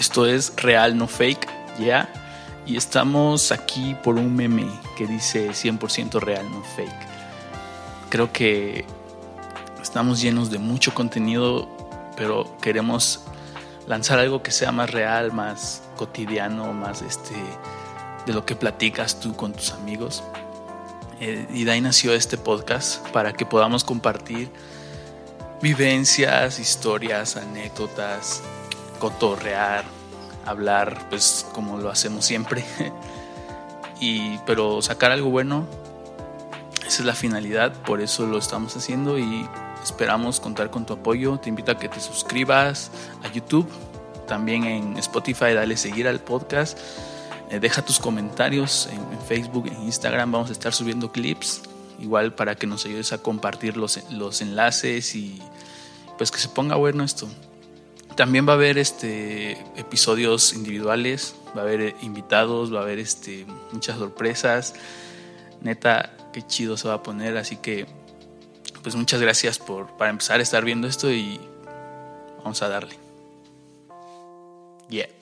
Esto es real, no fake, ya. Y estamos aquí por un meme que dice 100% real, no fake. Creo que estamos llenos de mucho contenido, pero queremos lanzar algo que sea más real, más cotidiano, más este de lo que platicas tú con tus amigos. Eh, y de ahí nació este podcast para que podamos compartir vivencias, historias, anécdotas, cotorrear, hablar, pues como lo hacemos siempre. y, pero sacar algo bueno, esa es la finalidad, por eso lo estamos haciendo y esperamos contar con tu apoyo. Te invito a que te suscribas a YouTube, también en Spotify, dale seguir al podcast. Eh, deja tus comentarios en, en, Facebook, en Instagram, vamos a estar subiendo clips, igual para que nos ayudes a compartir los, los enlaces y pues que se ponga bueno esto. También va a haber este, episodios individuales, va a haber eh, invitados, va a haber este, muchas sorpresas. Neta, qué chido se va a poner. Así que, pues muchas gracias por para empezar a estar viendo esto y vamos a darle. Yeah.